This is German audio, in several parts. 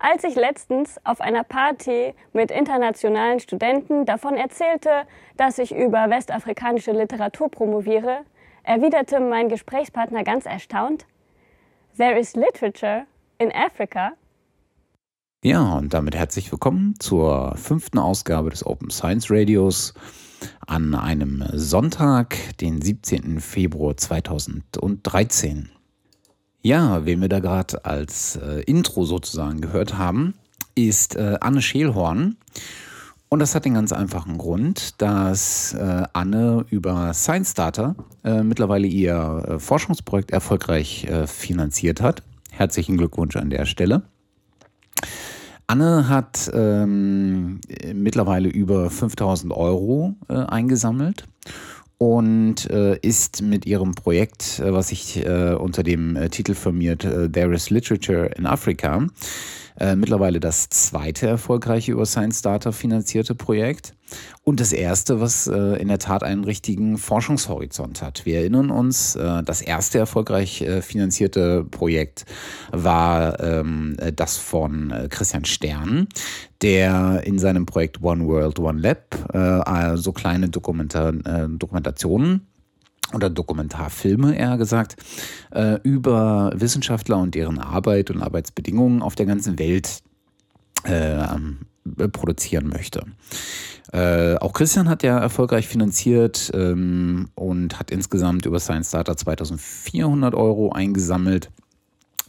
Als ich letztens auf einer Party mit internationalen Studenten davon erzählte, dass ich über westafrikanische Literatur promoviere, erwiderte mein Gesprächspartner ganz erstaunt, There is literature in Africa. Ja, und damit herzlich willkommen zur fünften Ausgabe des Open Science Radios an einem Sonntag, den 17. Februar 2013. Ja, wen wir da gerade als äh, Intro sozusagen gehört haben, ist äh, Anne Scheelhorn. Und das hat den ganz einfachen Grund, dass äh, Anne über Science Data äh, mittlerweile ihr äh, Forschungsprojekt erfolgreich äh, finanziert hat. Herzlichen Glückwunsch an der Stelle. Anne hat ähm, mittlerweile über 5000 Euro eingesammelt und äh, ist mit ihrem Projekt, äh, was sich äh, unter dem äh, Titel firmiert äh, There is Literature in Africa, äh, mittlerweile das zweite erfolgreiche über Science Data finanzierte Projekt und das erste, was äh, in der Tat einen richtigen Forschungshorizont hat. Wir erinnern uns, äh, das erste erfolgreich äh, finanzierte Projekt war ähm, das von äh, Christian Stern, der in seinem Projekt One World, One Lab äh, so kleine Dokumenta Dokumentationen oder Dokumentarfilme eher gesagt, äh, über Wissenschaftler und deren Arbeit und Arbeitsbedingungen auf der ganzen Welt äh, produzieren möchte. Äh, auch Christian hat ja erfolgreich finanziert ähm, und hat insgesamt über Science Data 2400 Euro eingesammelt.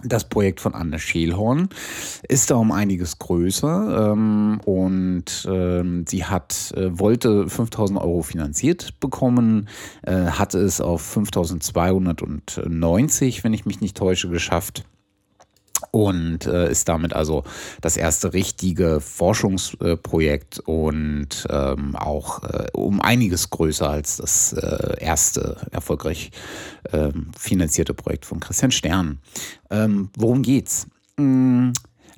Das Projekt von Anne Scheelhorn ist da um einiges größer ähm, und ähm, sie hat, äh, wollte 5000 Euro finanziert bekommen, äh, hatte es auf 5290, wenn ich mich nicht täusche, geschafft und äh, ist damit also das erste richtige Forschungsprojekt und ähm, auch äh, um einiges größer als das äh, erste erfolgreich ähm, finanzierte Projekt von Christian Stern. Ähm, worum geht's? Ähm,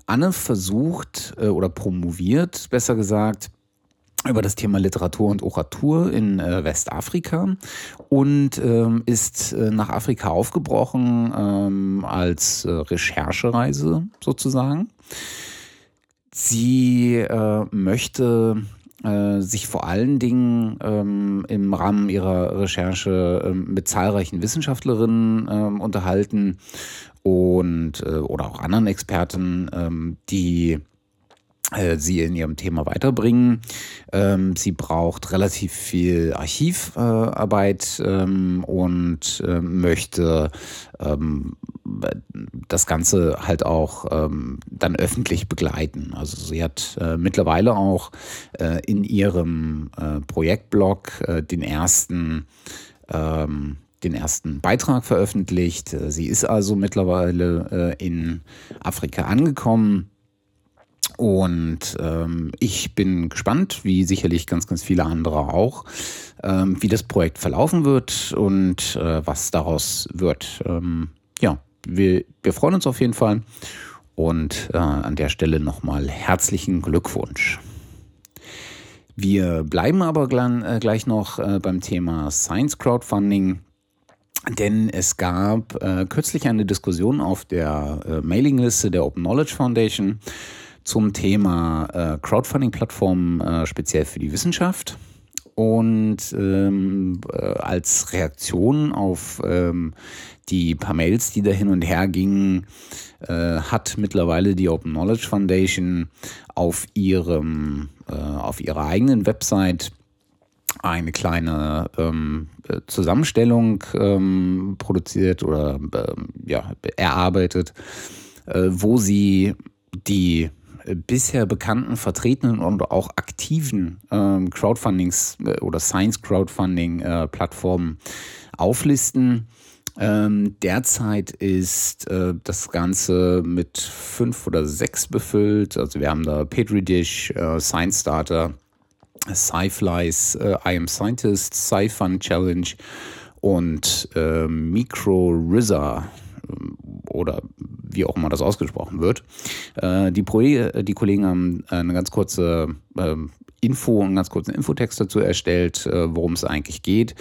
Anne versucht äh, oder promoviert, besser gesagt, über das Thema Literatur und Oratur in äh, Westafrika und ähm, ist äh, nach Afrika aufgebrochen ähm, als äh, Recherchereise sozusagen. Sie äh, möchte äh, sich vor allen Dingen ähm, im Rahmen ihrer Recherche ähm, mit zahlreichen Wissenschaftlerinnen ähm, unterhalten und äh, oder auch anderen Experten, ähm, die sie in ihrem Thema weiterbringen. Ähm, sie braucht relativ viel Archivarbeit ähm, und äh, möchte ähm, das Ganze halt auch ähm, dann öffentlich begleiten. Also sie hat äh, mittlerweile auch äh, in ihrem äh, Projektblog äh, den ersten ähm, den ersten Beitrag veröffentlicht. Sie ist also mittlerweile in Afrika angekommen und ähm, ich bin gespannt, wie sicherlich ganz, ganz viele andere auch, ähm, wie das Projekt verlaufen wird und äh, was daraus wird. Ähm, ja, wir, wir freuen uns auf jeden Fall. Und äh, an der Stelle nochmal herzlichen Glückwunsch. Wir bleiben aber äh, gleich noch äh, beim Thema Science Crowdfunding. Denn es gab äh, kürzlich eine Diskussion auf der äh, Mailingliste der Open Knowledge Foundation zum Thema äh, Crowdfunding-Plattformen äh, speziell für die Wissenschaft. Und ähm, äh, als Reaktion auf ähm, die paar Mails, die da hin und her gingen, äh, hat mittlerweile die Open Knowledge Foundation auf ihrem, äh, auf ihrer eigenen Website eine kleine ähm, Zusammenstellung ähm, produziert oder ähm, ja, erarbeitet, äh, wo sie die bisher bekannten, vertretenen und auch aktiven ähm, Crowdfundings äh, oder Science Crowdfunding äh, Plattformen auflisten. Ähm, derzeit ist äh, das Ganze mit fünf oder sechs befüllt. Also wir haben da PetriDish, äh, Science Starter, SciFlies, äh, I Am Scientist, SciFun Challenge und äh, MicroRizza oder wie auch immer das ausgesprochen wird. Äh, die, Pro die Kollegen haben eine ganz kurze äh, Info, einen ganz kurzen Infotext dazu erstellt, äh, worum es eigentlich geht,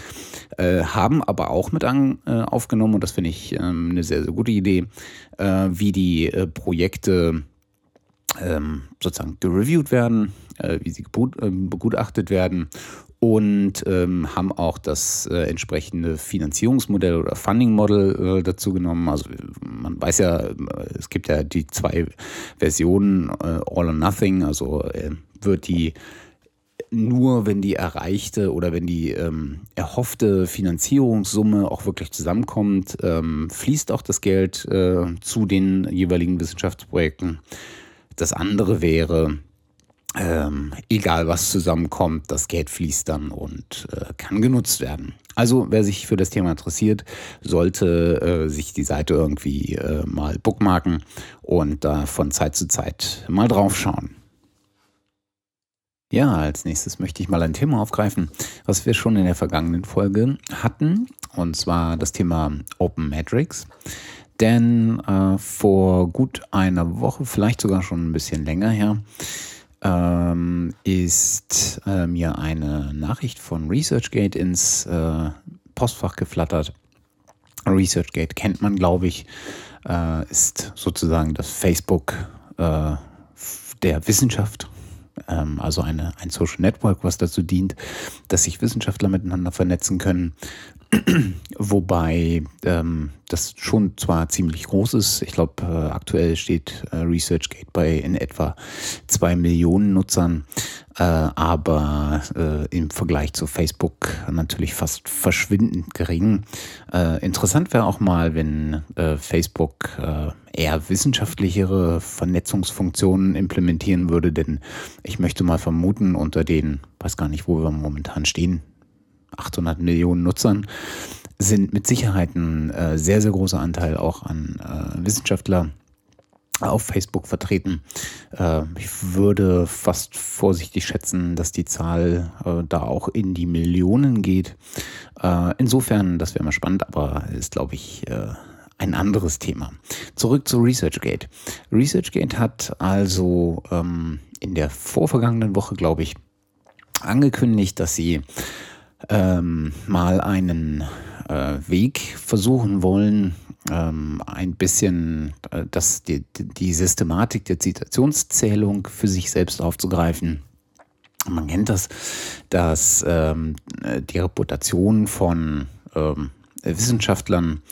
äh, haben aber auch mit an, äh, aufgenommen, und das finde ich ähm, eine sehr, sehr gute Idee, äh, wie die Projekte ähm, sozusagen gereviewt werden, äh, wie sie äh, begutachtet werden und ähm, haben auch das äh, entsprechende Finanzierungsmodell oder Funding Model äh, dazu genommen. Also man weiß ja, es gibt ja die zwei Versionen, äh, All or Nothing, also äh, wird die nur wenn die erreichte oder wenn die ähm, erhoffte Finanzierungssumme auch wirklich zusammenkommt, ähm, fließt auch das Geld äh, zu den jeweiligen Wissenschaftsprojekten. Das andere wäre, ähm, egal was zusammenkommt, das Geld fließt dann und äh, kann genutzt werden. Also wer sich für das Thema interessiert, sollte äh, sich die Seite irgendwie äh, mal bookmarken und da von Zeit zu Zeit mal drauf schauen. Ja, als nächstes möchte ich mal ein Thema aufgreifen, was wir schon in der vergangenen Folge hatten, und zwar das Thema Open Metrics. Denn äh, vor gut einer Woche, vielleicht sogar schon ein bisschen länger her, ähm, ist äh, mir eine Nachricht von ResearchGate ins äh, Postfach geflattert. ResearchGate kennt man, glaube ich, äh, ist sozusagen das Facebook äh, der Wissenschaft ähm, also eine, ein Social Network, was dazu dient, dass sich Wissenschaftler miteinander vernetzen können. Wobei ähm, das schon zwar ziemlich groß ist. Ich glaube, äh, aktuell steht äh, ResearchGate bei in etwa zwei Millionen Nutzern, äh, aber äh, im Vergleich zu Facebook natürlich fast verschwindend gering. Äh, interessant wäre auch mal, wenn äh, Facebook eher wissenschaftlichere Vernetzungsfunktionen implementieren würde, denn ich möchte mal vermuten, unter den, weiß gar nicht, wo wir momentan stehen, 800 Millionen Nutzern, sind mit Sicherheit ein äh, sehr, sehr großer Anteil auch an äh, Wissenschaftler auf Facebook vertreten. Äh, ich würde fast vorsichtig schätzen, dass die Zahl äh, da auch in die Millionen geht. Äh, insofern, das wäre mal spannend, aber ist, glaube ich, äh, ein anderes Thema. Zurück zu ResearchGate. ResearchGate hat also ähm, in der vorvergangenen Woche, glaube ich, angekündigt, dass sie ähm, mal einen äh, Weg versuchen wollen, ähm, ein bisschen äh, das, die, die Systematik der Zitationszählung für sich selbst aufzugreifen. Man kennt das, dass ähm, die Reputation von ähm, Wissenschaftlern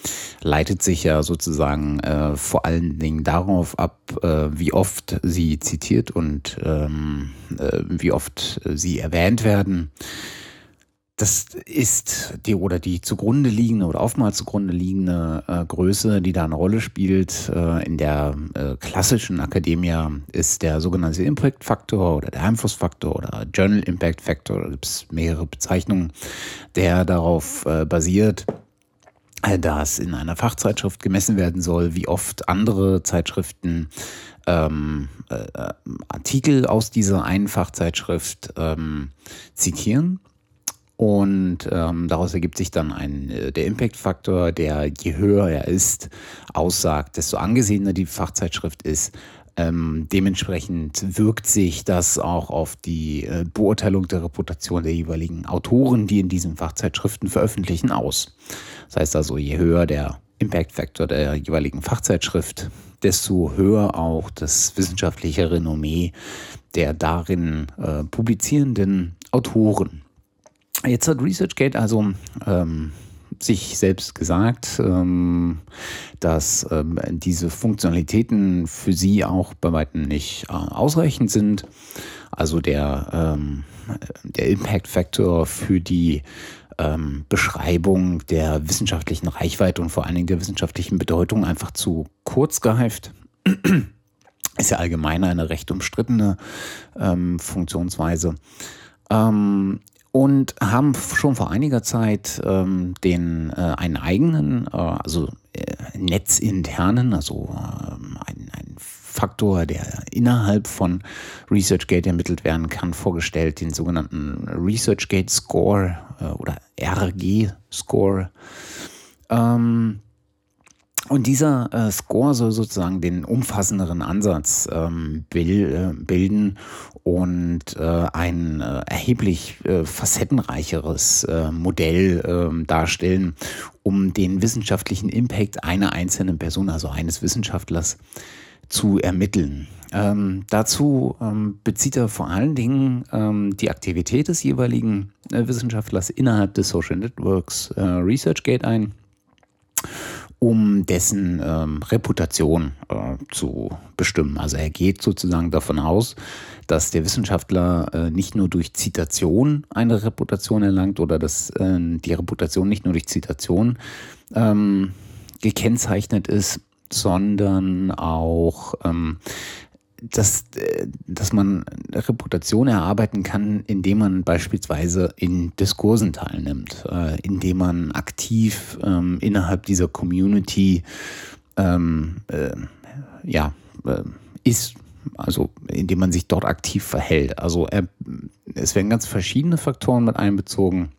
leitet sich ja sozusagen äh, vor allen Dingen darauf ab, äh, wie oft sie zitiert und ähm, äh, wie oft sie erwähnt werden. Das ist die oder die zugrunde liegende oder oftmals zugrunde liegende äh, Größe, die da eine Rolle spielt. Äh, in der äh, klassischen Akademie ist der sogenannte Impact Faktor oder der Einflussfaktor oder Journal Impact Factor, da gibt es mehrere Bezeichnungen, der darauf äh, basiert, äh, dass in einer Fachzeitschrift gemessen werden soll, wie oft andere Zeitschriften ähm, äh, Artikel aus dieser einen Fachzeitschrift ähm, zitieren und ähm, daraus ergibt sich dann ein, äh, der Impact-Faktor, der je höher er ist, aussagt, desto angesehener die Fachzeitschrift ist. Ähm, dementsprechend wirkt sich das auch auf die äh, Beurteilung der Reputation der jeweiligen Autoren, die in diesen Fachzeitschriften veröffentlichen, aus. Das heißt also, je höher der Impact-Faktor der jeweiligen Fachzeitschrift, desto höher auch das wissenschaftliche Renommee der darin äh, publizierenden Autoren. Jetzt hat ResearchGate also ähm, sich selbst gesagt, ähm, dass ähm, diese Funktionalitäten für sie auch bei weitem nicht äh, ausreichend sind. Also der, ähm, der Impact Factor für die ähm, Beschreibung der wissenschaftlichen Reichweite und vor allen Dingen der wissenschaftlichen Bedeutung einfach zu kurz geheift. Ist ja allgemein eine recht umstrittene ähm, Funktionsweise. Ähm, und haben schon vor einiger Zeit ähm, den äh, einen eigenen, äh, also äh, netzinternen, also ähm, einen, einen Faktor, der innerhalb von ResearchGate ermittelt werden kann, vorgestellt, den sogenannten ResearchGate Score äh, oder RG Score. Ähm, und dieser äh, Score soll sozusagen den umfassenderen Ansatz ähm, bil äh, bilden und äh, ein äh, erheblich äh, facettenreicheres äh, Modell ähm, darstellen, um den wissenschaftlichen Impact einer einzelnen Person, also eines Wissenschaftlers, zu ermitteln. Ähm, dazu ähm, bezieht er vor allen Dingen ähm, die Aktivität des jeweiligen Wissenschaftlers innerhalb des Social Networks ResearchGate ein, um dessen ähm, Reputation äh, zu bestimmen. Also er geht sozusagen davon aus, dass der Wissenschaftler äh, nicht nur durch Zitation eine Reputation erlangt oder dass äh, die Reputation nicht nur durch Zitation ähm, gekennzeichnet ist, sondern auch ähm, dass, äh, dass man Reputation erarbeiten kann, indem man beispielsweise in Diskursen teilnimmt, äh, indem man aktiv ähm, innerhalb dieser Community ähm, äh, ja, äh, ist, also indem man sich dort aktiv verhält. Also er, es werden ganz verschiedene Faktoren mit einbezogen.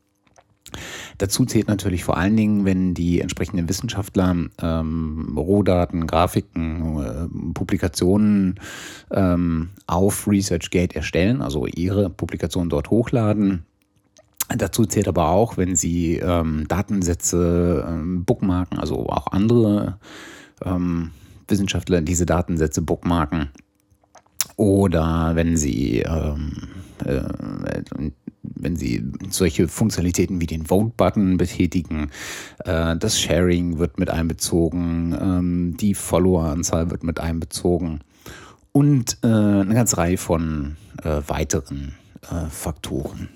Dazu zählt natürlich vor allen Dingen, wenn die entsprechenden Wissenschaftler ähm, Rohdaten, Grafiken, äh, Publikationen ähm, auf ResearchGate erstellen, also ihre Publikationen dort hochladen. Dazu zählt aber auch, wenn sie ähm, Datensätze ähm, bookmarken, also auch andere ähm, Wissenschaftler diese Datensätze bookmarken. Oder wenn sie ähm, äh, wenn Sie solche Funktionalitäten wie den Vote-Button betätigen, äh, das Sharing wird mit einbezogen, ähm, die Follower-Anzahl wird mit einbezogen und äh, eine ganze Reihe von äh, weiteren äh, Faktoren.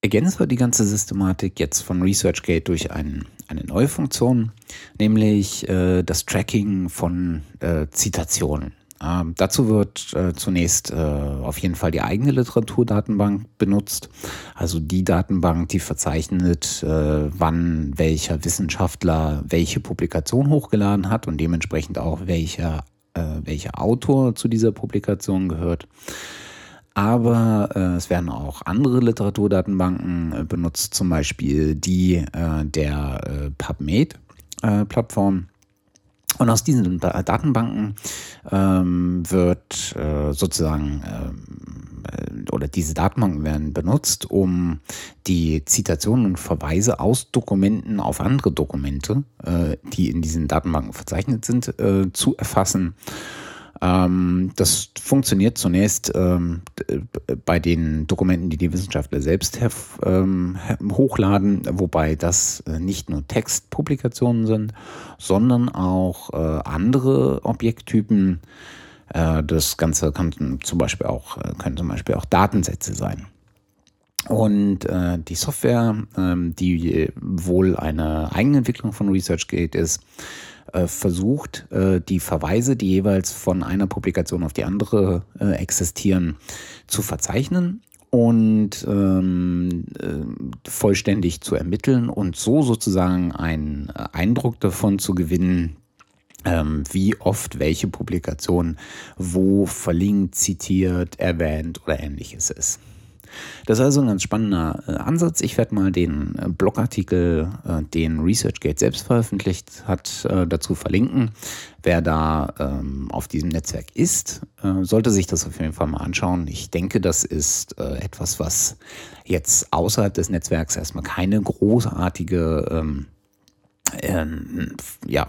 Ergänzt wird die ganze Systematik jetzt von ResearchGate durch ein, eine neue Funktion, nämlich äh, das Tracking von äh, Zitationen. Ähm, dazu wird äh, zunächst äh, auf jeden Fall die eigene Literaturdatenbank benutzt, also die Datenbank, die verzeichnet, äh, wann welcher Wissenschaftler welche Publikation hochgeladen hat und dementsprechend auch welcher, äh, welcher Autor zu dieser Publikation gehört. Aber äh, es werden auch andere Literaturdatenbanken äh, benutzt, zum Beispiel die der PubMed-Plattform und aus diesen Datenbanken ähm, wird äh, sozusagen äh, oder diese Datenbanken werden benutzt, um die Zitationen und Verweise aus Dokumenten auf andere Dokumente, äh, die in diesen Datenbanken verzeichnet sind, äh, zu erfassen ähm, das funktioniert zunächst ähm, bei den Dokumenten, die die Wissenschaftler selbst ähm, hochladen, wobei das äh, nicht nur Textpublikationen sind, sondern auch äh, andere Objekttypen. Äh, das Ganze kann zum Beispiel auch, äh, können zum Beispiel auch Datensätze sein. Und äh, die Software, ähm, die wohl eine Eigenentwicklung von ResearchGate ist, versucht, äh, die Verweise, die jeweils von einer Publikation auf die andere äh, existieren, zu verzeichnen und ähm, äh, vollständig zu ermitteln und so sozusagen einen Eindruck davon zu gewinnen, ähm, wie oft welche Publikation wo verlinkt, zitiert, erwähnt oder ähnliches ist. Das ist also ein ganz spannender äh, Ansatz. Ich werde mal den äh, Blogartikel, äh, den ResearchGate selbst veröffentlicht hat, dazu verlinken. Wer da ähm, auf diesem Netzwerk ist, sollte sich das auf jeden Fall mal anschauen. Ich denke, das ist etwas, was jetzt außerhalb des Netzwerks erstmal keine großartige ähm, ähm, ja,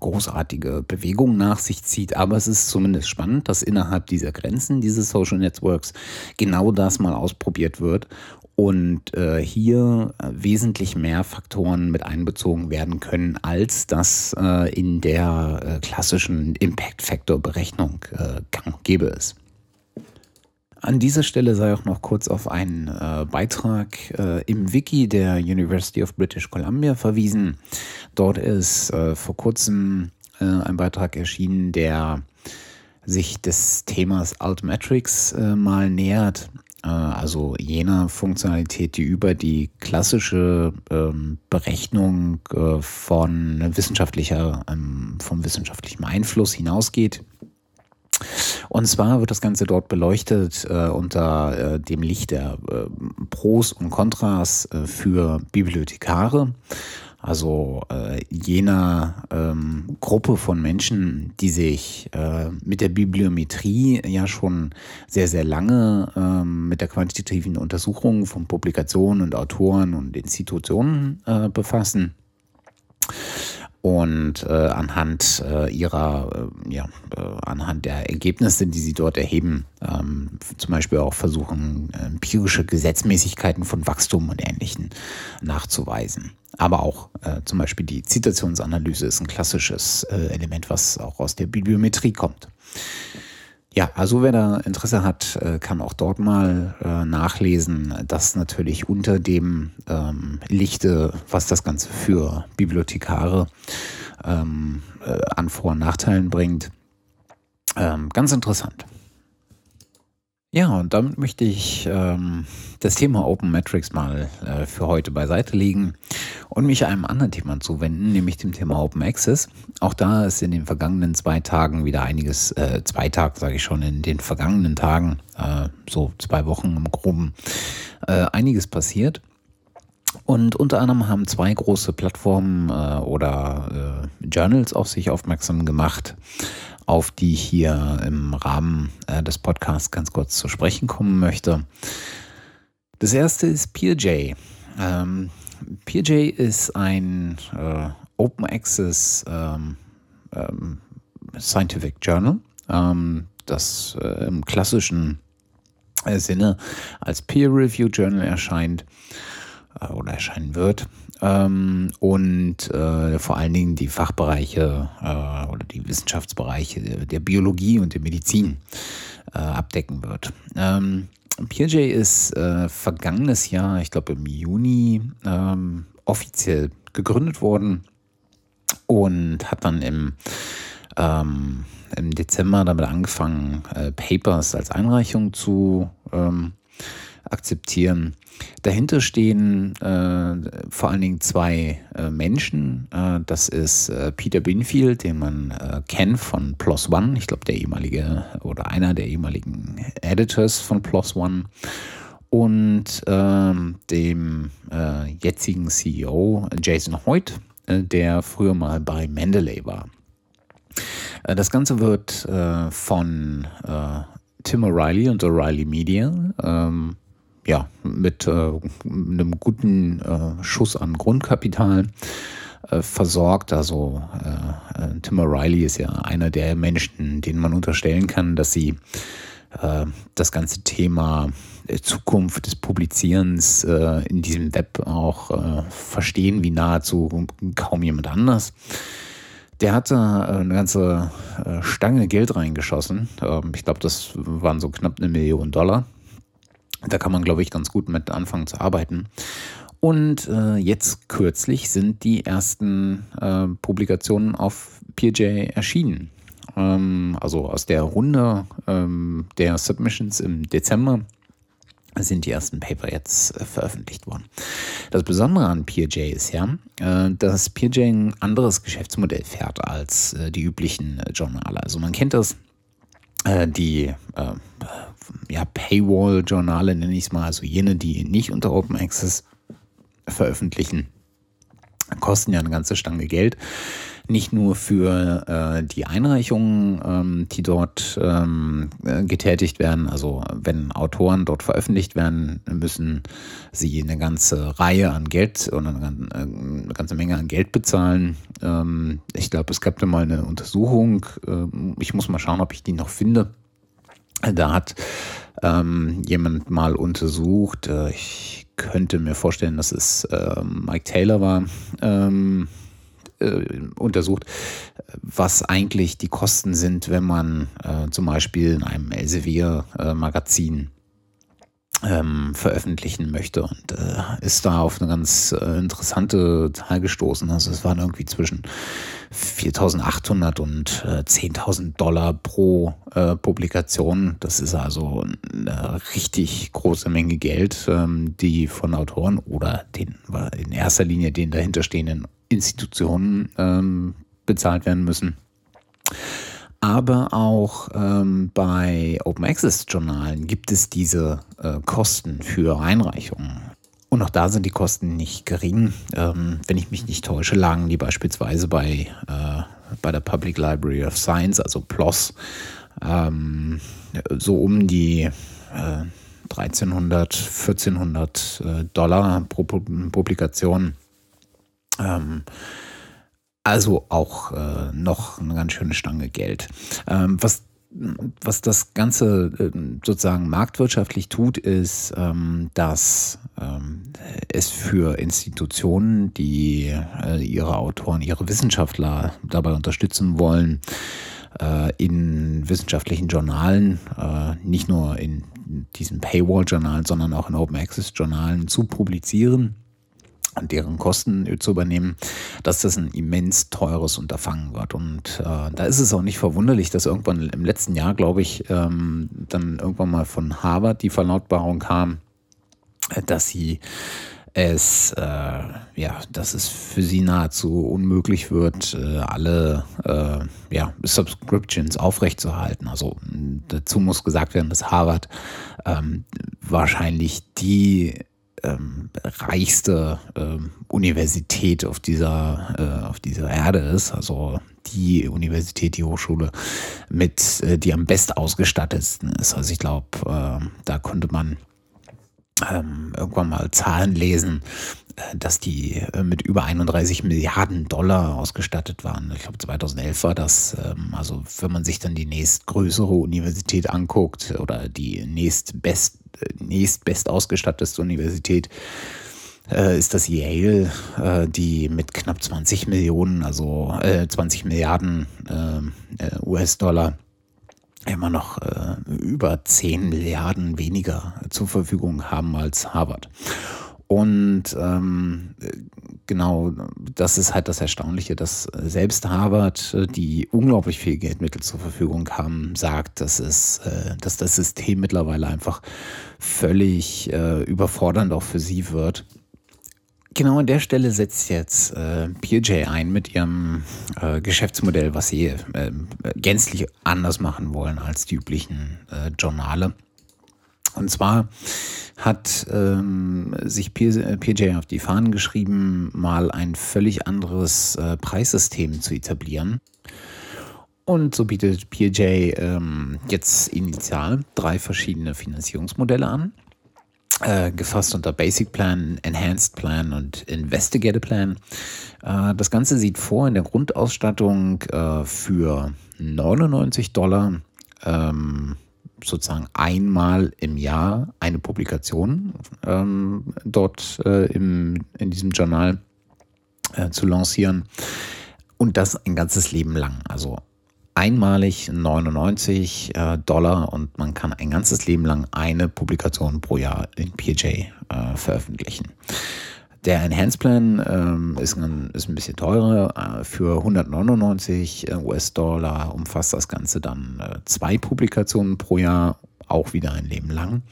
großartige Bewegung nach sich zieht, aber es ist zumindest spannend, dass innerhalb dieser Grenzen dieses Social Networks genau das mal ausprobiert wird und äh, hier äh, wesentlich mehr Faktoren mit einbezogen werden können, als das äh, in der äh, klassischen Impact Factor Berechnung äh, gäbe es. An dieser Stelle sei auch noch kurz auf einen äh, Beitrag äh, im Wiki der University of British Columbia verwiesen. Dort ist äh, vor kurzem äh, ein Beitrag erschienen, der sich des Themas Altmetrics äh, mal nähert. Äh, also jener Funktionalität, die über die klassische ähm, Berechnung von wissenschaftlicher, ähm, vom wissenschaftlichen Einfluss hinausgeht. Und zwar wird das Ganze dort beleuchtet äh, unter äh, dem Licht der äh, Pros und Kontras äh, für Bibliothekare. Also äh, jener ähm, Gruppe von Menschen, die sich äh, mit der Bibliometrie ja schon sehr, sehr lange ähm, mit der quantitativen Untersuchung von Publikationen und Autoren und Institutionen befassen und äh, anhand äh, ihrer, äh, ja, äh, anhand der Ergebnisse, die sie dort erheben, ähm, zum Beispiel auch versuchen, empirische Gesetzmäßigkeiten von Wachstum und Ähnlichem nachzuweisen. Aber auch äh, zum Beispiel die Zitationsanalyse ist ein klassisches äh, Element, was auch aus der Bibliometrie kommt. Ja, also wer da Interesse hat, äh, kann auch dort mal äh, nachlesen, dass natürlich unter dem ähm, Lichte, was das Ganze für Bibliothekare ähm, äh, an Vor- und Nachteilen bringt, ähm, ganz interessant. Ja, und damit möchte ich ähm, das Thema Open Metrics mal äh, für heute beiseite legen und mich einem anderen Thema zuwenden, nämlich dem Thema Open Access. Auch da ist in den vergangenen zwei Tagen wieder einiges, äh, zwei Tage sage ich schon, in den vergangenen Tagen, äh, so zwei Wochen im Groben, äh, einiges passiert. Und unter anderem haben zwei große Plattformen äh, oder äh, Journals auf sich aufmerksam gemacht auf die ich hier im Rahmen äh, des Podcasts ganz kurz zu sprechen kommen möchte. Das erste ist PeerJ. Ähm, PeerJ ist ein äh, Open Access ähm, ähm, Scientific Journal, ähm, das äh, im klassischen äh, Sinne als Peer Review Journal erscheint äh, oder erscheinen wird ähm, und äh, vor allen Dingen die Fachbereiche äh, oder die Wissenschaftsbereiche der, der Biologie und der Medizin äh, abdecken wird. Ähm, PJ ist äh, vergangenes Jahr, ich glaube im Juni, ähm, offiziell gegründet worden und hat dann im, ähm, im Dezember damit angefangen, äh, Papers als Einreichung zu ähm, akzeptieren. Dahinter stehen äh, vor allen Dingen zwei äh, Menschen. Äh, das ist äh, Peter Binfield, den man äh, kennt von PLOS ONE. Ich glaube, der ehemalige oder einer der ehemaligen Editors von PLOS ONE. Und ähm, dem äh, jetzigen CEO Jason Hoyt, der früher mal bei Mendeley war. das Ganze wird von Tim O'Reilly und O'Reilly Media ähm, ja, mit äh, einem guten äh, Schuss an Grundkapital äh, versorgt. Also Tim O'Reilly ist ja einer der Menschen, denen man unterstellen kann, dass sie das ganze Thema Zukunft des Publizierens in diesem Web auch verstehen, wie nahezu kaum jemand anders. Der hatte eine ganze Stange Geld reingeschossen. Ähm, ich glaube, das waren so knapp eine Million Dollar da kann man, glaube ich, ganz gut mit anfangen zu arbeiten. Und äh, jetzt kürzlich sind die ersten äh, Publikationen auf PeerJ erschienen. Ähm, also aus der Runde ähm, der Submissions im Dezember sind die ersten Paper jetzt äh, veröffentlicht worden. Das Besondere an PeerJ ist ja, äh, dass PeerJ ein anderes Geschäftsmodell fährt als äh, die üblichen äh, Journale. Also man kennt das, äh, die ja, Paywall-Journale, nenne ich es mal, also jene, die nicht unter Open Access veröffentlichen, kosten ja eine ganze Stange Geld. Nicht nur für äh, die Einreichungen, ähm, die dort ähm, äh, getätigt werden. Also wenn Autoren dort veröffentlicht werden, müssen sie eine ganze Reihe an Geld oder eine, eine ganze Menge an Geld bezahlen. Ähm, ich glaube, es gab da mal eine Untersuchung. Ähm, ich muss mal schauen, ob ich die noch finde da hat ähm, jemand mal untersucht, äh, ich könnte mir vorstellen, dass es äh, Mike Taylor war, ähm, äh, untersucht, was eigentlich die Kosten sind, wenn man äh, zum Beispiel in einem Elsevier-Magazin ähm, veröffentlichen möchte und äh, ist da auf eine ganz äh, interessante Zahl gestoßen. Also es waren irgendwie zwischen 4.800 und äh, 10.000 Dollar pro äh, Publikation. Das ist also eine richtig große Menge Geld, ähm, die von Autoren oder den in erster Linie den dahinterstehenden Institutionen ähm, bezahlt werden müssen aber auch ähm, bei Open Access Journalen gibt es diese äh, Kosten für Einreichungen. Und auch da sind die Kosten nicht gering. Ähm, wenn ich mich nicht täusche, lagen die beispielsweise bei, äh, bei der Public Library of Science, also PLOS, ähm, so um die äh, 1300, 1400 äh, Dollar pro Publikation. Ähm, Also auch äh, noch eine ganz schöne Stange Geld. Ähm, was was das Ganze äh, sozusagen marktwirtschaftlich tut, ist, ähm, dass ähm, es für Institutionen, die äh, ihre Autoren, ihre Wissenschaftler dabei unterstützen wollen, äh, in wissenschaftlichen Journalen, nicht nur in diesen Paywall-Journalen, sondern auch in Open Access-Journalen zu publizieren deren Kosten zu übernehmen, dass das ein immens teures Unterfangen wird. Und äh, da ist es auch nicht verwunderlich, dass irgendwann im letzten Jahr, glaube ich, ähm, dann irgendwann mal von Harvard die Verlautbarung kam, dass sie es, äh, ja, dass es für sie nahezu unmöglich wird, äh, alle äh, ja, Subscriptions aufrechtzuerhalten. Also dazu muss gesagt werden, dass Harvard ähm, wahrscheinlich die ähm, reichste ähm, Universität auf dieser, äh, auf dieser Erde ist. Also die Universität, die Hochschule mit, äh, die am best ausgestattetsten ist. Also ich glaube, äh, da konnte man ähm, irgendwann mal Zahlen lesen, dass die äh, mit über 31 Milliarden Dollar ausgestattet waren. Ich glaube 2011 war das. Ähm, also wenn man sich dann die nächstgrößere Universität anguckt oder die nächstbest, äh, nächstbest ausgestattete Universität, ist das Yale, die mit knapp 20 Millionen, also 20 Milliarden US-Dollar immer noch äh, über 10 Milliarden weniger zur Verfügung haben als Harvard. Und ähm, genau, das ist halt das Erstaunliche, dass selbst Harvard, die unglaublich viel Geldmittel zur Verfügung haben, sagt, dass, es, äh, dass das System mittlerweile einfach völlig äh, überfordernd auch für sie wird Genau an der Stelle setzt jetzt äh, PJ ein mit ihrem äh, Geschäftsmodell, was sie äh, gänzlich anders machen wollen als die üblichen äh, Journale. Und zwar hat ähm, sich PJ auf die Fahnen geschrieben, mal ein völlig anderes äh, Preissystem zu etablieren. Und so bietet PJ ähm, jetzt initial drei verschiedene Finanzierungsmodelle an äh, gefasst unter Basic Plan, Enhanced Plan und Investigative Plan. Äh, das Ganze sieht vor in der Grundausstattung äh, für 99 Dollar ähm, sozusagen einmal im Jahr eine Publikation ähm, dort äh, im, in diesem Journal äh, zu lancieren. Und das ein ganzes Leben lang. Also einmalig 99 äh, Dollar und man kann ein ganzes Leben lang eine Publikation pro Jahr in PJ äh, veröffentlichen. Der Enhanced Plan ähm, ist, ein, ist ein bisschen teurer. Äh, für 199 äh, US-Dollar umfasst das Ganze dann äh, zwei Publikationen pro Jahr, auch wieder ein Leben lang.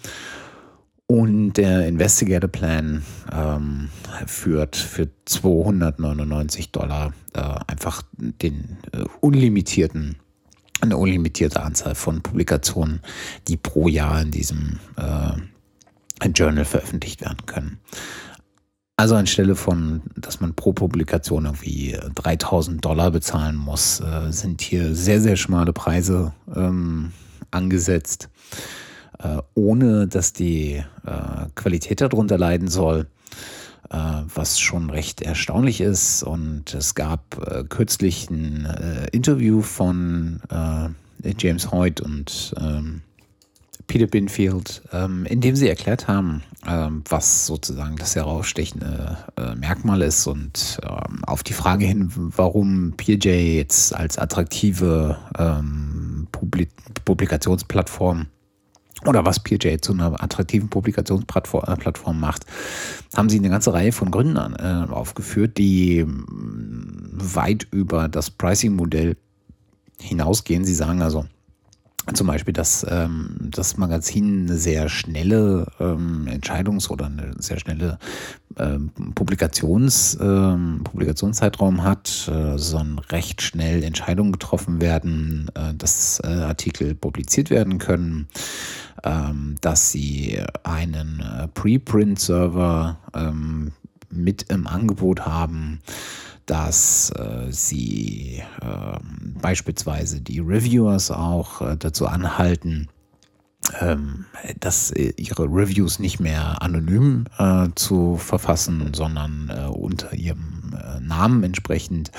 Und der Investigator Plan ähm, führt für 299 Dollar äh, einfach den äh, unlimitierten, eine unlimitierte Anzahl von Publikationen, die pro Jahr in diesem äh, Journal veröffentlicht werden können. Also anstelle von, dass man pro Publikation irgendwie 3000 Dollar bezahlen muss, äh, sind hier sehr, sehr schmale Preise ähm, angesetzt. Äh, ohne dass die äh, Qualität darunter leiden soll, äh, was schon recht erstaunlich ist. Und es gab kürzlich ein Interview von James Hoyt und ähm, Peter Binfield, ähm, in sie erklärt haben, ähm, was sozusagen das herausstechende Merkmal ist und auf die Frage hin, warum PJ jetzt als attraktive Publikationsplattform oder was PJ zu einer attraktiven Publikationsplattform macht, haben sie eine ganze Reihe von Gründen äh, aufgeführt, die mm, weit über das Pricing-Modell hinausgehen. Sie sagen also, zum Beispiel, dass ähm, das Magazin eine sehr schnelle ähm, Entscheidungs- oder eine sehr schnelle ähm, Publikations, ähm, Publikationszeitraum hat, äh, sondern recht schnell Entscheidungen getroffen werden, äh, dass äh, Artikel publiziert werden können, ähm, dass sie einen äh, Preprint-Server ähm, mit im Angebot haben, dass äh, sie äh, beispielsweise die Reviewers auch äh, dazu anhalten, ähm, dass äh, ihre Reviews nicht mehr anonym äh, zu verfassen, sondern äh, unter ihrem Namen entsprechend,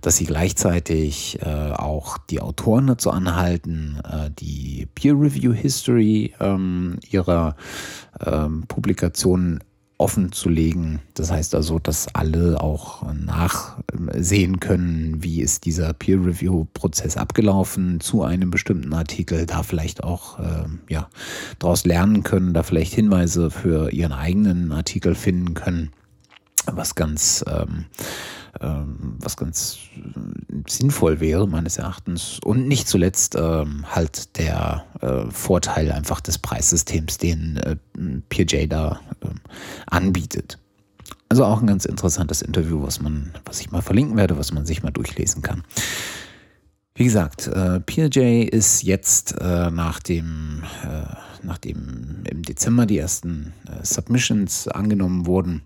dass sie gleichzeitig auch die Autoren dazu anhalten, die Peer Review History ähm, ihrer ähm, Publikationen offen zu legen. Das heißt also, dass alle auch nachsehen können, wie ist dieser Peer-Review-Prozess abgelaufen zu einem bestimmten Artikel, da vielleicht auch äh, ja, daraus lernen können, da vielleicht Hinweise für ihren eigenen Artikel finden können, was ganz ähm, ähm, was ganz äh, sinnvoll wäre, meines Erachtens. Und nicht zuletzt ähm, halt der äh, Vorteil einfach des Preissystems, den äh, PJ da äh, anbietet. Also auch ein ganz interessantes Interview, was man, was ich mal verlinken werde, was man sich mal durchlesen kann. Wie gesagt, äh, PJ ist jetzt äh, nach dem, äh, nachdem im Dezember die ersten äh, Submissions angenommen wurden,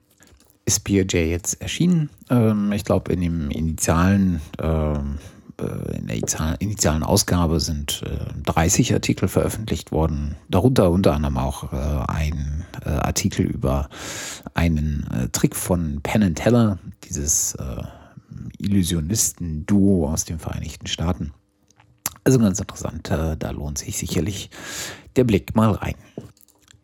ist PJ jetzt erschienen. Ähm, ich glaube, in dem initialen ähm, äh, in der initialen Ausgabe sind äh, 30 Artikel veröffentlicht worden, darunter unter anderem auch äh, ein äh, Artikel über einen äh, Trick von Penn Teller, dieses äh, Illusionisten-Duo aus den Vereinigten Staaten. Also ganz interessant, da lohnt sich sicherlich der Blick mal rein.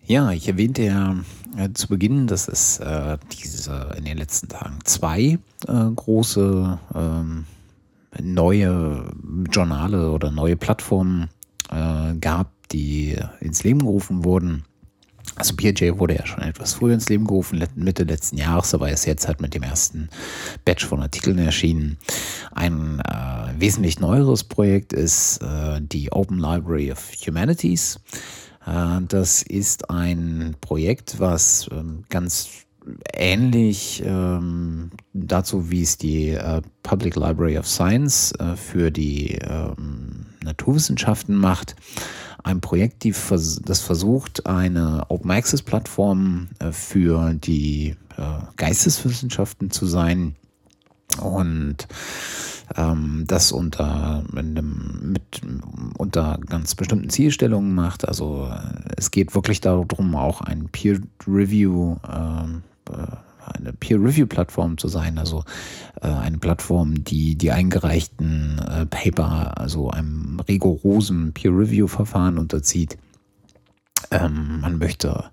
Ja, ich erwähnte ja äh, zu Beginn, dass es äh, diese in den letzten Tagen zwei äh, große ähm, neue Journale oder neue Plattformen äh, gab, die ins Leben gerufen wurden. Also PJ wurde ja schon etwas früher ins Leben gerufen, Mitte letzten Jahres, aber ist jetzt halt mit dem ersten Batch von Artikeln erschienen. Ein äh, wesentlich neueres Projekt ist äh, die Open Library of Humanities. Äh, das ist ein Projekt, was ähm, ganz ähnlich ähm, dazu, wie es die äh, Public Library of Science äh, für die ähm, Naturwissenschaften macht. Ein Projekt, die das versucht, eine Open Access Plattform für die Geisteswissenschaften zu sein. Und ähm, das unter, einem, mit, unter ganz bestimmten Zielstellungen macht. Also äh, es geht wirklich darum, auch ein Peer Review, ähm, äh, eine Peer-Review-Plattform zu sein, also äh, eine Plattform, die die eingereichten äh, Paper, also einem rigorosen Peer-Review-Verfahren unterzieht. Ähm, man möchte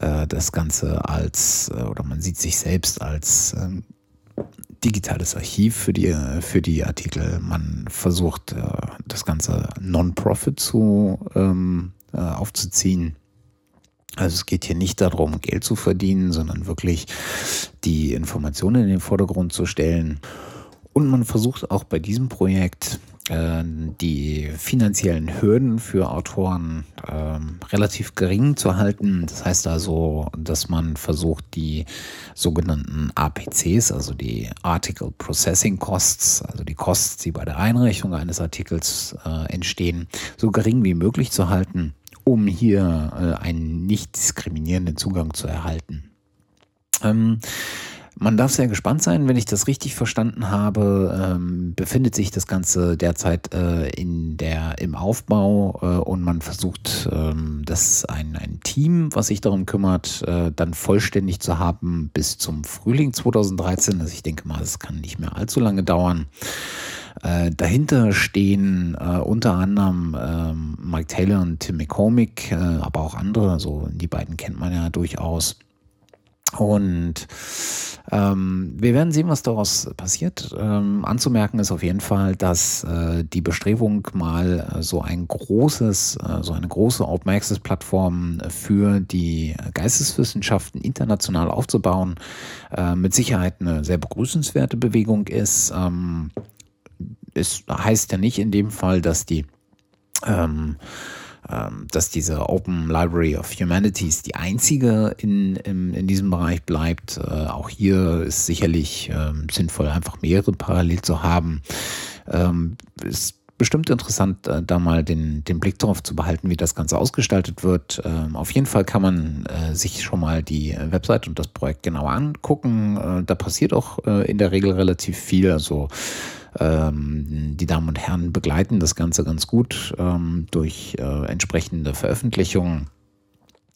äh, das Ganze als, äh, oder man sieht sich selbst als ähm, digitales Archiv für die, für die Artikel. Man versucht, äh, das Ganze Non-Profit zu, ähm, äh, aufzuziehen. Also es geht hier nicht darum, Geld zu verdienen, sondern wirklich die Informationen in den Vordergrund zu stellen. Und man versucht auch bei diesem Projekt die finanziellen Hürden für Autoren ähm, relativ gering zu halten. Das heißt also, dass man versucht, die sogenannten APCs, also die Article Processing Costs, also die Kosten, die bei der Einreichung eines Artikels äh, entstehen, so gering wie möglich zu halten, um hier äh, einen nicht diskriminierenden Zugang zu erhalten. Ähm, man darf sehr gespannt sein, wenn ich das richtig verstanden habe, ähm, befindet sich das Ganze derzeit äh, in der, im Aufbau äh, und man versucht, ähm, das ein, ein Team, was sich darum kümmert, äh, dann vollständig zu haben bis zum Frühling 2013. Also ich denke mal, es kann nicht mehr allzu lange dauern. Äh, dahinter stehen äh, unter anderem ähm, Mike Taylor und Tim McCormick, äh, aber auch andere, also die beiden kennt man ja durchaus. Und ähm, wir werden sehen, was daraus passiert. Ähm, anzumerken ist auf jeden Fall, dass äh, die Bestrebung mal äh, so ein großes, äh, so eine große Open Access Plattform für die Geisteswissenschaften international aufzubauen, äh, mit Sicherheit eine sehr begrüßenswerte Bewegung ist. Ähm, es heißt ja nicht in dem Fall, dass die ähm, dass diese Open Library of Humanities die einzige in, in, in diesem Bereich bleibt. Äh, auch hier ist sicherlich ähm, sinnvoll, einfach mehrere parallel zu haben. Ähm, ist bestimmt interessant, äh, da mal den, den Blick darauf zu behalten, wie das Ganze ausgestaltet wird. Ähm, auf jeden Fall kann man äh, sich schon mal die Website und das Projekt genauer angucken. Äh, da passiert auch äh, in der Regel relativ viel. Also ähm, die Damen und Herren begleiten das Ganze ganz gut ähm, durch äh, entsprechende Veröffentlichungen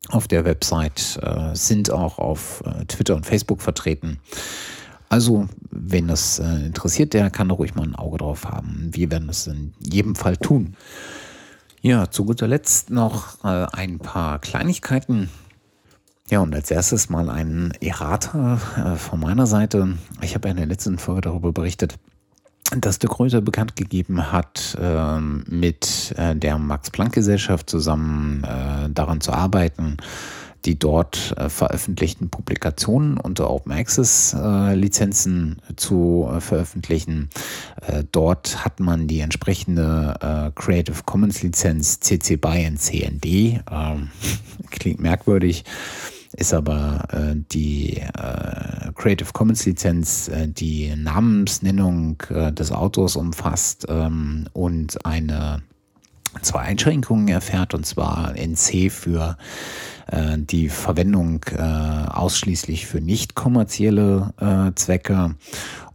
auf der Website, äh, sind auch auf äh, Twitter und Facebook vertreten. Also, wenn das äh, interessiert, der kann da ruhig mal ein Auge drauf haben. Wir werden es in jedem Fall tun. Ja, zu guter Letzt noch äh, ein paar Kleinigkeiten. Ja, und als erstes mal ein Errata äh, von meiner Seite. Ich habe ja in der letzten Folge darüber berichtet, dass De Gruyter bekannt gegeben hat, äh, mit der Max-Planck-Gesellschaft zusammen äh, daran zu arbeiten, die dort äh, veröffentlichten Publikationen unter Open Access äh, Lizenzen zu äh, veröffentlichen. Äh, dort hat man die entsprechende äh, Creative Commons Lizenz CC BY und CND. Ähm, klingt merkwürdig ist aber äh, die äh, Creative Commons Lizenz, äh, die Namensnennung äh, des Autors umfasst ähm, und eine zwei Einschränkungen erfährt, und zwar NC für äh, die Verwendung äh, ausschließlich für nicht kommerzielle äh, Zwecke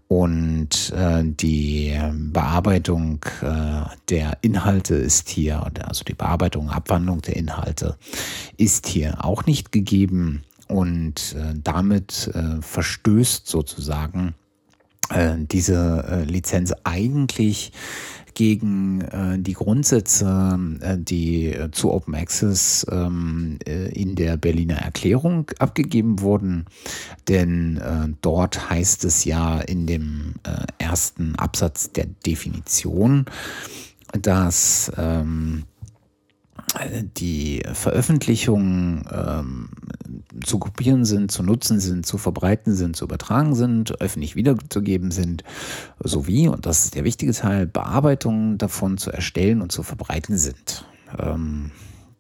und äh, die Bearbeitung äh, der Inhalte ist hier, also die Bearbeitung, Abwandlung der Inhalte ist hier auch nicht gegeben und äh, damit äh, verstößt sozusagen äh, diese äh, Lizenz eigentlich gegen äh, die Grundsätze, äh, die äh, zu Open Access ähm, äh, in der Berliner Erklärung abgegeben wurden. Denn äh, dort heißt es ja in dem äh, ersten Absatz der Definition, dass ähm, die Veröffentlichungen ähm, zu kopieren sind, zu nutzen sind, zu verbreiten sind, zu übertragen sind, öffentlich wiederzugeben sind, sowie, und das ist der wichtige Teil, Bearbeitungen davon zu erstellen und zu verbreiten sind. Ähm,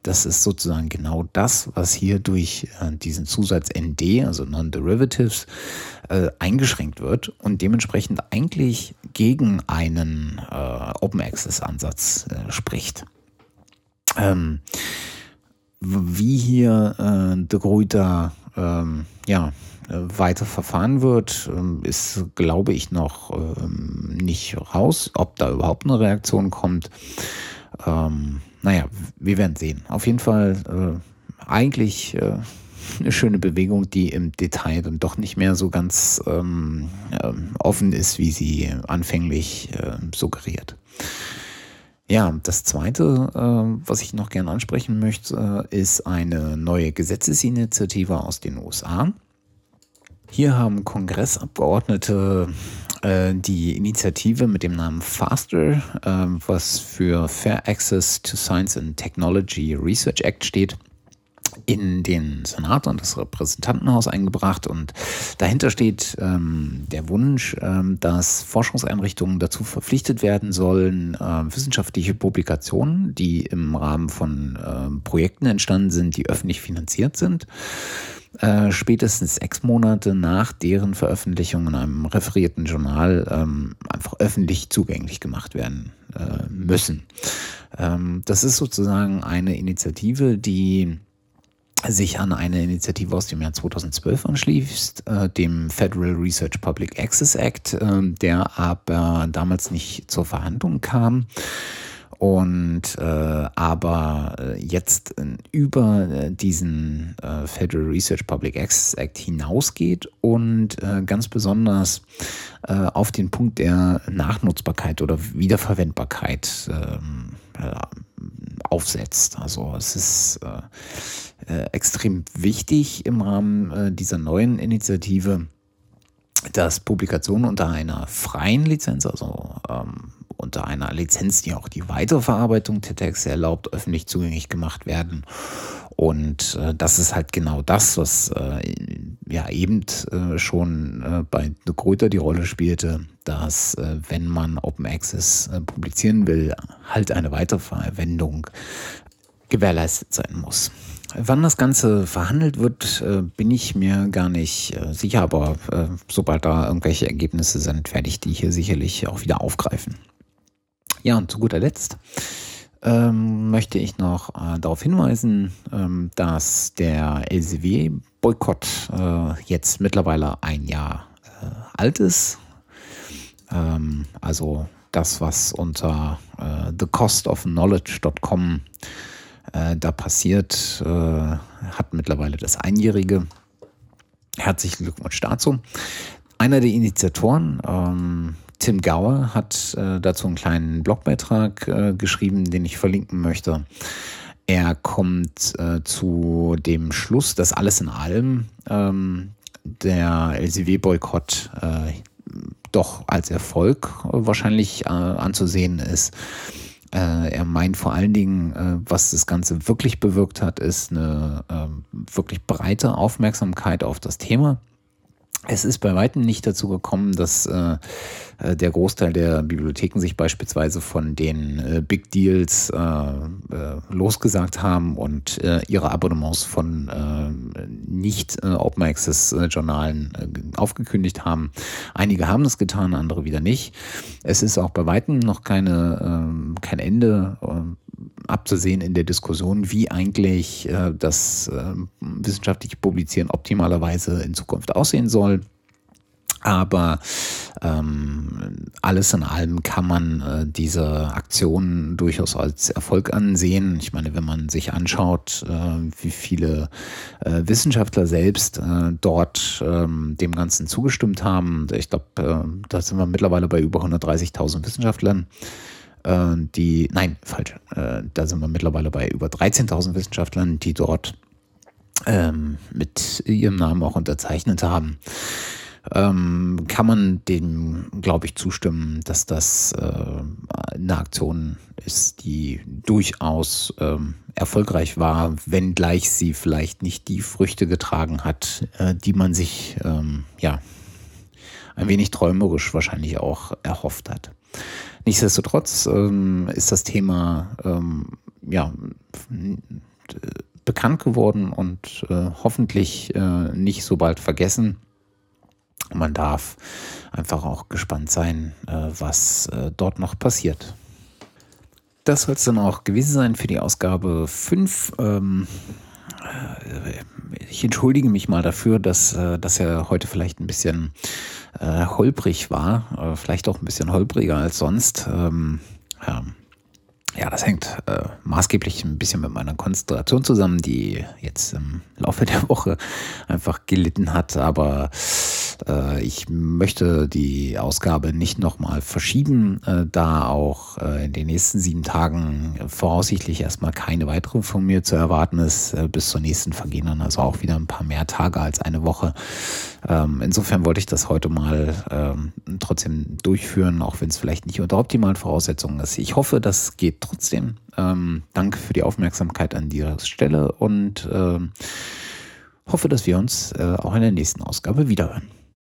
das ist sozusagen genau das, was hier durch äh, diesen Zusatz ND, also Non-Derivatives, äh, eingeschränkt wird und dementsprechend eigentlich gegen einen äh, Open Access Ansatz äh, spricht. Ähm, wie hier äh, de Gruyter ähm, ja, weiter verfahren wird, ähm, ist, glaube ich, noch ähm, nicht raus, ob da überhaupt eine Reaktion kommt. Ähm, naja, wir werden sehen. Auf jeden Fall äh, eigentlich äh, eine schöne Bewegung, die im Detail dann doch nicht mehr so ganz ähm, äh, offen ist, wie sie anfänglich äh, suggeriert. Ja, das Zweite, äh, was ich noch gerne ansprechen möchte, äh, ist eine neue Gesetzesinitiative aus den USA. Hier haben Kongressabgeordnete äh, die Initiative mit dem Namen FASTER, äh, was für Fair Access to Science and Technology Research Act steht, in den Senat und das Repräsentantenhaus eingebracht. Und dahinter steht ähm, der Wunsch, ähm, dass Forschungseinrichtungen dazu verpflichtet werden sollen, äh, wissenschaftliche Publikationen, die im Rahmen von äh, Projekten entstanden sind, die öffentlich finanziert sind, äh, spätestens sechs Monate nach deren Veröffentlichung in einem referierten Journal ähm, einfach öffentlich zugänglich gemacht werden äh, müssen. Ähm, das ist sozusagen eine Initiative, die sich an eine Initiative aus dem Jahr 2012 anschließt, äh, dem Federal Research Public Access Act, äh, der aber damals nicht zur Verhandlung kam und äh, aber äh, jetzt äh, über äh, diesen Federal Research Public Access Act hinausgeht und ganz besonders auf den Punkt der Nachnutzbarkeit oder Wiederverwendbarkeit ähm, äh, aufsetzt. Also es ist äh, äh, extrem wichtig im Rahmen äh, dieser neuen Initiative, dass Publikationen unter einer freien Lizenz, also ähm, unter einer Lizenz, die auch die Weiterverarbeitung der Texte erlaubt, öffentlich zugänglich gemacht werden. Und äh, das ist halt genau das, was äh, ja eben äh, schon äh, bei De Gruyter die Rolle spielte, dass äh, wenn man Open Access äh, publizieren will, halt eine Weiterverwendung gewährleistet sein muss. Wann das Ganze verhandelt wird, äh, bin ich mir gar nicht äh, sicher, aber äh, sobald da irgendwelche Ergebnisse sind, werde ich die hier sicherlich auch wieder aufgreifen. Ja, und zu guter Letzt ähm, möchte ich noch äh, darauf hinweisen, ähm, dass der LCW-Boykott äh, jetzt mittlerweile ein Jahr äh, alt ist. Ähm, also das, was unter äh, thecostofknowledge.com äh, da passiert, äh, hat mittlerweile das Einjährige. Herzlichen Glückwunsch dazu. einer der Initiatoren, ähm, Tim Gower, hat äh, dazu einen kleinen Blogbeitrag äh, geschrieben, den ich verlinken möchte. Er kommt äh, zu dem Schluss, dass alles in allem ähm, der LCW-Boykott äh, doch als Erfolg wahrscheinlich äh, anzusehen ist. Äh, er meint vor allen Dingen, äh, was das Ganze wirklich bewirkt hat, ist eine ähm, wirklich breite Aufmerksamkeit auf das Thema. Es ist bei weitem nicht dazu gekommen, dass äh, äh, der Großteil der Bibliotheken sich beispielsweise von den äh, Big Deals äh, äh losgesagt haben und äh, ihre Abonnements von nicht Open Access Journalen aufgekündigt haben. Einige haben das getan, andere wieder nicht. Es ist auch bei weitem noch keine, ähm, kein Ende abzusehen in der Diskussion, wie eigentlich äh, das äh, wissenschaftliche Publizieren optimalerweise in Zukunft aussehen soll. Aber ähm, alles in allem kann man äh, diese Aktion durchaus als Erfolg ansehen. Ich meine, wenn man sich anschaut, äh, wie viele äh, Wissenschaftler selbst äh, dort ähm, dem Ganzen zugestimmt haben, ich glaube, äh, da sind wir mittlerweile bei über 130.000 Wissenschaftlern äh, die, nein, falsch, äh, da sind wir mittlerweile bei über 13.000 Wissenschaftlern, die dort ähm, mit ihrem Namen auch unterzeichnet haben. Ähm, kann man dem, glaube ich, zustimmen, dass das äh, eine Aktion ist, die durchaus ähm, erfolgreich war, wenngleich sie vielleicht nicht die Früchte getragen hat, äh, die man sich ähm, ja ein wenig träumerisch wahrscheinlich auch erhofft hat. Nichtsdestotrotz ähm, ist das Thema ähm, ja, bekannt geworden und äh, hoffentlich äh, nicht so bald vergessen. Man darf einfach auch gespannt sein, äh, was äh, dort noch passiert. Das soll es dann auch gewesen sein für die Ausgabe 5. Ähm, äh, ich entschuldige mich mal dafür, dass äh, das ja heute vielleicht ein bisschen äh, holprig war, äh, vielleicht auch ein bisschen holpriger als sonst. Ähm, ja. ja, das hängt äh, maßgeblich ein bisschen mit meiner Konzentration zusammen, die jetzt im Laufe der Woche einfach gelitten hat, aber äh, ich möchte die Ausgabe nicht nochmal verschieben, äh, da auch äh, in den nächsten sieben Tagen voraussichtlich erstmal keine weitere von mir zu erwarten ist. bis zur nächsten vergehen dann also auch wieder ein paar mehr Tage als eine Woche. Ähm, insofern wollte ich das heute mal ähm, trotzdem durchführen, auch wenn es vielleicht nicht unter optimalen Voraussetzungen ist. Ich hoffe, das geht trotzdem. Ähm, danke für die Aufmerksamkeit an dieser Stelle und hoffe, dass wir uns auch in der nächsten Ausgabe wiederhören.